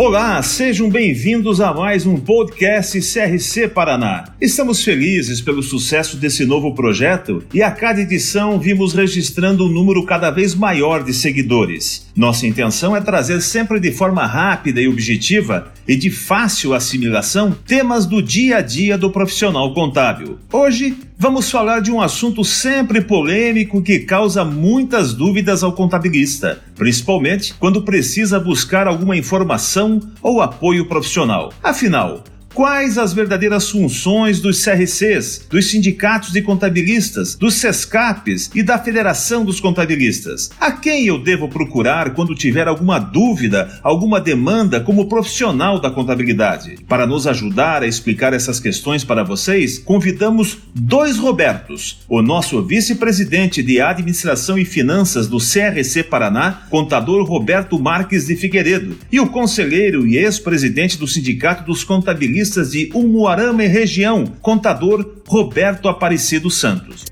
Olá, sejam bem-vindos a mais um podcast CRC Paraná. Estamos felizes pelo sucesso desse novo projeto e a cada edição vimos registrando um número cada vez maior de seguidores. Nossa intenção é trazer sempre de forma rápida e objetiva e de fácil assimilação temas do dia a dia do profissional contábil. Hoje vamos falar de um assunto sempre polêmico que causa muitas dúvidas ao contabilista, principalmente quando precisa buscar alguma informação ou apoio profissional. Afinal, quais as verdadeiras funções dos CRCs, dos sindicatos de contabilistas, dos SESCAPs e da Federação dos Contabilistas. A quem eu devo procurar quando tiver alguma dúvida, alguma demanda como profissional da contabilidade? Para nos ajudar a explicar essas questões para vocês, convidamos dois Robertos: o nosso vice-presidente de Administração e Finanças do CRC Paraná, contador Roberto Marques de Figueiredo, e o conselheiro e ex-presidente do Sindicato dos Contabilistas de Umuarama e região, contador Roberto Aparecido Santos.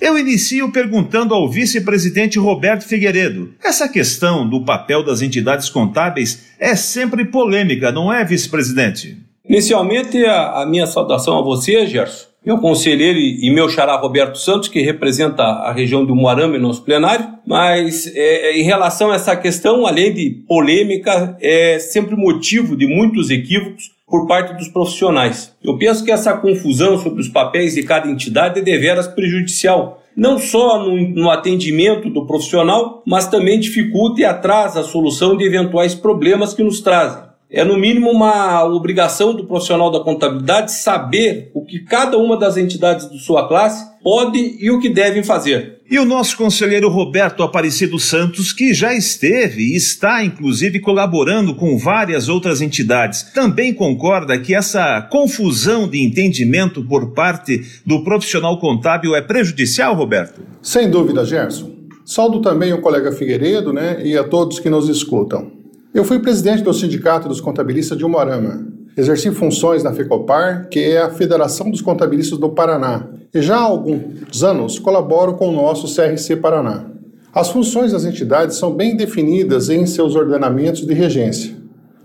Eu inicio perguntando ao vice-presidente Roberto Figueiredo. Essa questão do papel das entidades contábeis é sempre polêmica, não é, vice-presidente? Inicialmente, a, minha saudação a você, Gerson, meu conselheiro e meu xará Roberto Santos, que representa a região do Moarama em nosso plenário, mas é, é, em relação a essa questão, além de polêmica, é sempre motivo de muitos equívocos por parte dos profissionais. Eu penso que essa confusão sobre os papéis de cada entidade é deveras prejudicial, não só no, no, atendimento do profissional, mas também dificulta e atrasa a solução de eventuais problemas que nos trazem. É, no mínimo, uma obrigação do profissional da contabilidade saber o que cada uma das entidades de sua classe pode e o que devem fazer. E o nosso conselheiro Roberto Aparecido Santos, que já esteve e está, inclusive, colaborando com várias outras entidades, também concorda que essa confusão de entendimento por parte do profissional contábil é prejudicial, Roberto? Sem dúvida, Gerson. Saldo também o colega Figueiredo né, e a todos que nos escutam. Eu fui presidente do Sindicato dos Contabilistas de Umuarama. Exerci funções na FECOPAR, que é a Federação dos Contabilistas do Paraná, e já há alguns anos colaboro com o nosso CRC Paraná. As funções das entidades são bem definidas em seus ordenamentos de regência.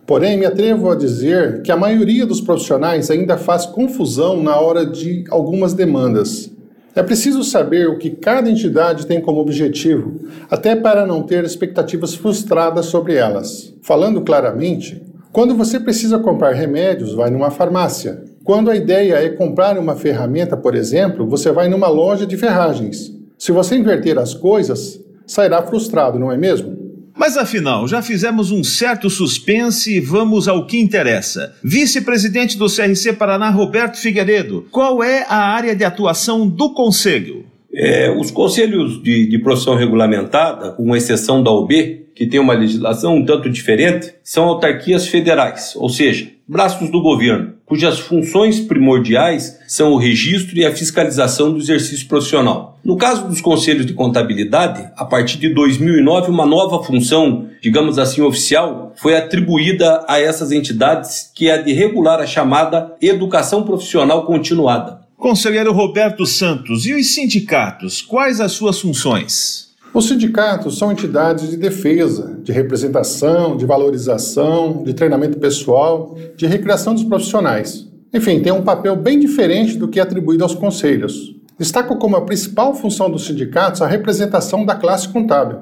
Porém, me atrevo a dizer que a maioria dos profissionais ainda faz confusão na hora de algumas demandas. É preciso saber o que cada entidade tem como objetivo, até para não ter expectativas frustradas sobre elas. Falando claramente, quando você precisa comprar remédios, vai numa farmácia. Quando a ideia é comprar uma ferramenta, por exemplo, você vai numa loja de ferragens. Se você inverter as coisas, sairá frustrado, não é mesmo? Mas afinal, já fizemos um certo suspense e vamos ao que interessa. Vice-presidente do CRC Paraná, Roberto Figueiredo, qual é a área de atuação do Conselho? É, os conselhos de, de profissão regulamentada, com exceção da UB, que tem uma legislação um tanto diferente, são autarquias federais, ou seja, braços do governo, cujas funções primordiais são o registro e a fiscalização do exercício profissional. No caso dos conselhos de contabilidade, a partir de 2009, uma nova função, digamos assim, oficial, foi atribuída a essas entidades, que é a de regular a chamada educação profissional continuada. Conselheiro Roberto Santos, e os sindicatos, quais as suas funções? Os sindicatos são entidades de defesa, de representação, de valorização, de treinamento pessoal, de recreação dos profissionais. Enfim, tem um papel bem diferente do que é atribuído aos conselhos. Destaco como a principal função dos sindicatos a representação da classe contábil.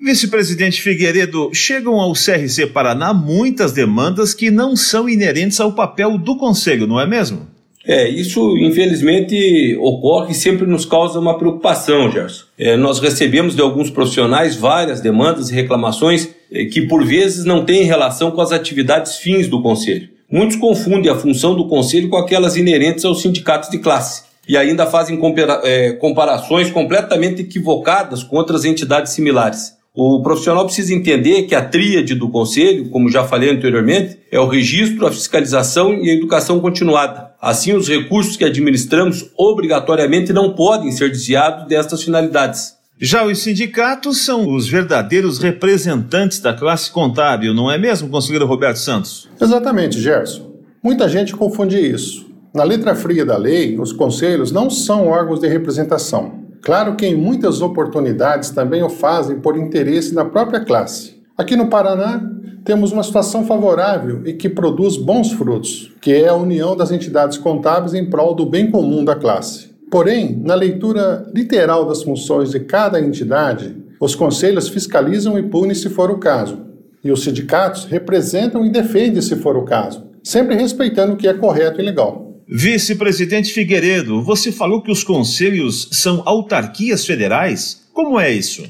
Vice-presidente Figueiredo, chegam ao CRC Paraná muitas demandas que não são inerentes ao papel do Conselho, não é mesmo? É, isso infelizmente ocorre e sempre nos causa uma preocupação, Gerson. É, nós recebemos de alguns profissionais várias demandas e reclamações é, que por vezes não têm relação com as atividades fins do Conselho. Muitos confundem a função do Conselho com aquelas inerentes aos sindicatos de classe e ainda fazem compara é, comparações completamente equivocadas com outras entidades similares. O profissional precisa entender que a tríade do conselho, como já falei anteriormente, é o registro, a fiscalização e a educação continuada. Assim, os recursos que administramos obrigatoriamente não podem ser desviados destas finalidades. Já os sindicatos são os verdadeiros representantes da classe contábil, não é mesmo, conselheiro Roberto Santos? Exatamente, Gerson. Muita gente confunde isso. Na letra fria da lei, os conselhos não são órgãos de representação. Claro que em muitas oportunidades também o fazem por interesse na própria classe. Aqui no Paraná, temos uma situação favorável e que produz bons frutos, que é a união das entidades contábeis em prol do bem comum da classe. Porém, na leitura literal das funções de cada entidade, os conselhos fiscalizam e punem se for o caso, e os sindicatos representam e defendem se for o caso, sempre respeitando o que é correto e legal. Vice-presidente Figueiredo, você falou que os conselhos são autarquias federais? Como é isso?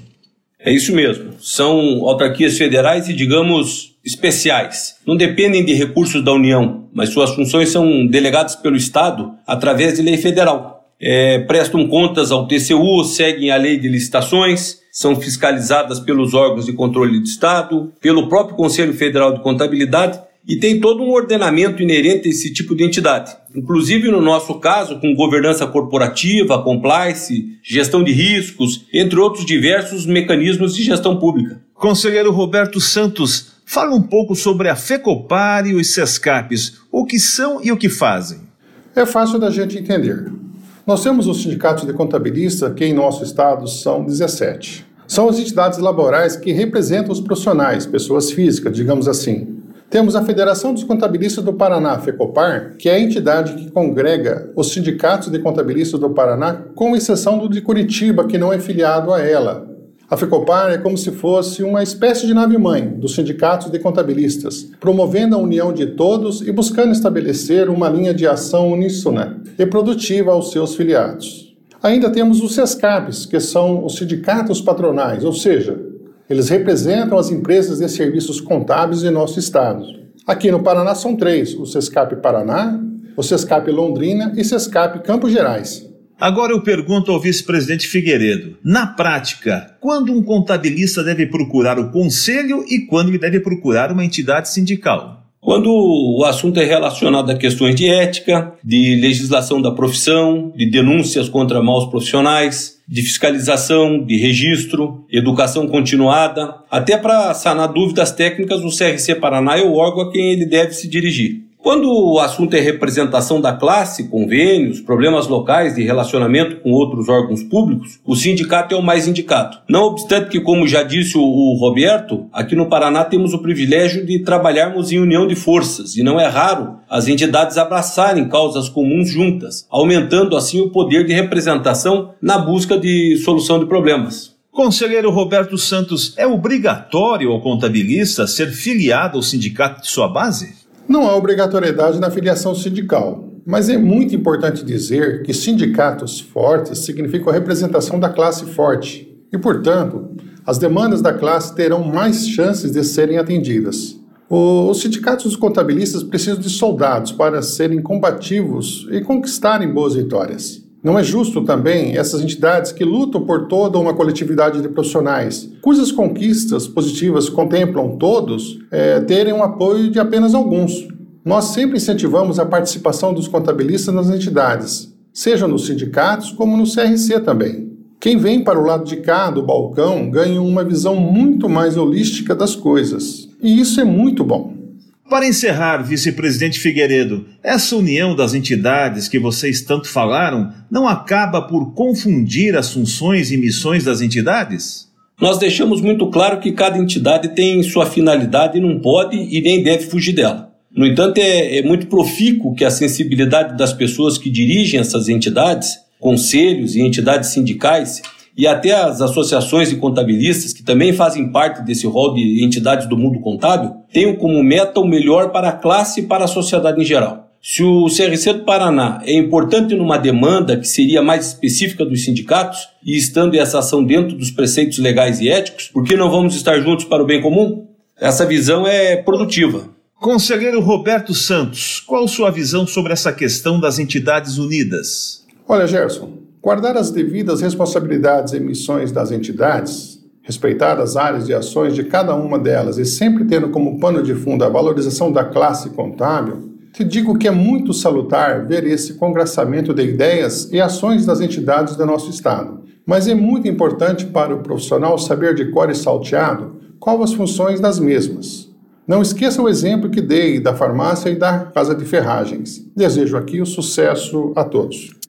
É isso mesmo. São autarquias federais e, digamos, especiais. Não dependem de recursos da União, mas suas funções são delegadas pelo Estado através de lei federal. É, prestam contas ao TCU, seguem a lei de licitações, são fiscalizadas pelos órgãos de controle do Estado, pelo próprio Conselho Federal de Contabilidade e tem todo um ordenamento inerente a esse tipo de entidade. Inclusive, no nosso caso, com governança corporativa, compliance, gestão de riscos, entre outros diversos mecanismos de gestão pública. Conselheiro Roberto Santos, fala um pouco sobre a FECOPAR e os SESCAPs, o que são e o que fazem. É fácil da gente entender. Nós temos os sindicatos de contabilista, que em nosso estado são 17. São as entidades laborais que representam os profissionais, pessoas físicas, digamos assim, temos a Federação dos Contabilistas do Paraná, FECOPAR, que é a entidade que congrega os sindicatos de contabilistas do Paraná, com exceção do de Curitiba, que não é filiado a ela. A FECOPAR é como se fosse uma espécie de nave-mãe dos sindicatos de contabilistas, promovendo a união de todos e buscando estabelecer uma linha de ação uníssona e produtiva aos seus filiados. Ainda temos os SESCAPs, que são os sindicatos patronais, ou seja, eles representam as empresas de serviços contábeis de nosso estado. Aqui no Paraná são três: o Sescap Paraná, o Sescap Londrina e Sescap Campos Gerais. Agora eu pergunto ao vice-presidente Figueiredo: na prática, quando um contabilista deve procurar o conselho e quando ele deve procurar uma entidade sindical? Quando o assunto é relacionado a questões de ética, de legislação da profissão, de denúncias contra maus profissionais, de fiscalização, de registro, educação continuada, até para sanar dúvidas técnicas, o CRC Paraná é o órgão a quem ele deve se dirigir. Quando o assunto é representação da classe, convênios, problemas locais de relacionamento com outros órgãos públicos, o sindicato é o mais indicado. Não obstante que, como já disse o Roberto, aqui no Paraná temos o privilégio de trabalharmos em união de forças e não é raro as entidades abraçarem causas comuns juntas, aumentando assim o poder de representação na busca de solução de problemas. Conselheiro Roberto Santos, é obrigatório ao contabilista ser filiado ao sindicato de sua base? Não há obrigatoriedade na filiação sindical, mas é muito importante dizer que sindicatos fortes significam a representação da classe forte e, portanto, as demandas da classe terão mais chances de serem atendidas. Os sindicatos dos contabilistas precisam de soldados para serem combativos e conquistarem boas vitórias. Não é justo também essas entidades que lutam por toda uma coletividade de profissionais, cujas conquistas positivas contemplam todos, é, terem um apoio de apenas alguns. Nós sempre incentivamos a participação dos contabilistas nas entidades, seja nos sindicatos como no CRC também. Quem vem para o lado de cá do balcão ganha uma visão muito mais holística das coisas, e isso é muito bom. Para encerrar, vice-presidente Figueiredo, essa união das entidades que vocês tanto falaram não acaba por confundir as funções e missões das entidades? Nós deixamos muito claro que cada entidade tem sua finalidade e não pode e nem deve fugir dela. No entanto, é, é muito profícuo que a sensibilidade das pessoas que dirigem essas entidades, conselhos e entidades sindicais, e até as associações de contabilistas, que também fazem parte desse rol de entidades do mundo contábil, tenham como meta o melhor para a classe e para a sociedade em geral. Se o CRC do Paraná é importante numa demanda que seria mais específica dos sindicatos, e estando essa ação dentro dos preceitos legais e éticos, por que não vamos estar juntos para o bem comum? Essa visão é produtiva. Conselheiro Roberto Santos, qual sua visão sobre essa questão das entidades unidas? Olha, Gerson, Guardar as devidas responsabilidades e missões das entidades, respeitar as áreas de ações de cada uma delas e sempre tendo como pano de fundo a valorização da classe contábil, te digo que é muito salutar ver esse congraçamento de ideias e ações das entidades do nosso Estado. Mas é muito importante para o profissional saber de cor e salteado quais as funções das mesmas. Não esqueça o exemplo que dei da farmácia e da casa de ferragens. Desejo aqui o sucesso a todos.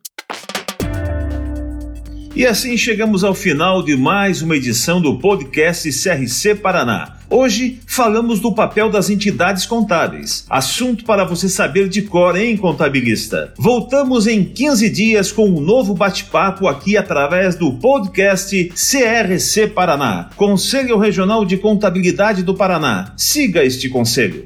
E assim chegamos ao final de mais uma edição do podcast CRC Paraná Hoje falamos do papel das entidades contábeis. Assunto para você saber de cor, hein, contabilista? Voltamos em 15 dias com um novo bate-papo aqui através do podcast CRC Paraná, Conselho Regional de Contabilidade do Paraná. Siga este conselho.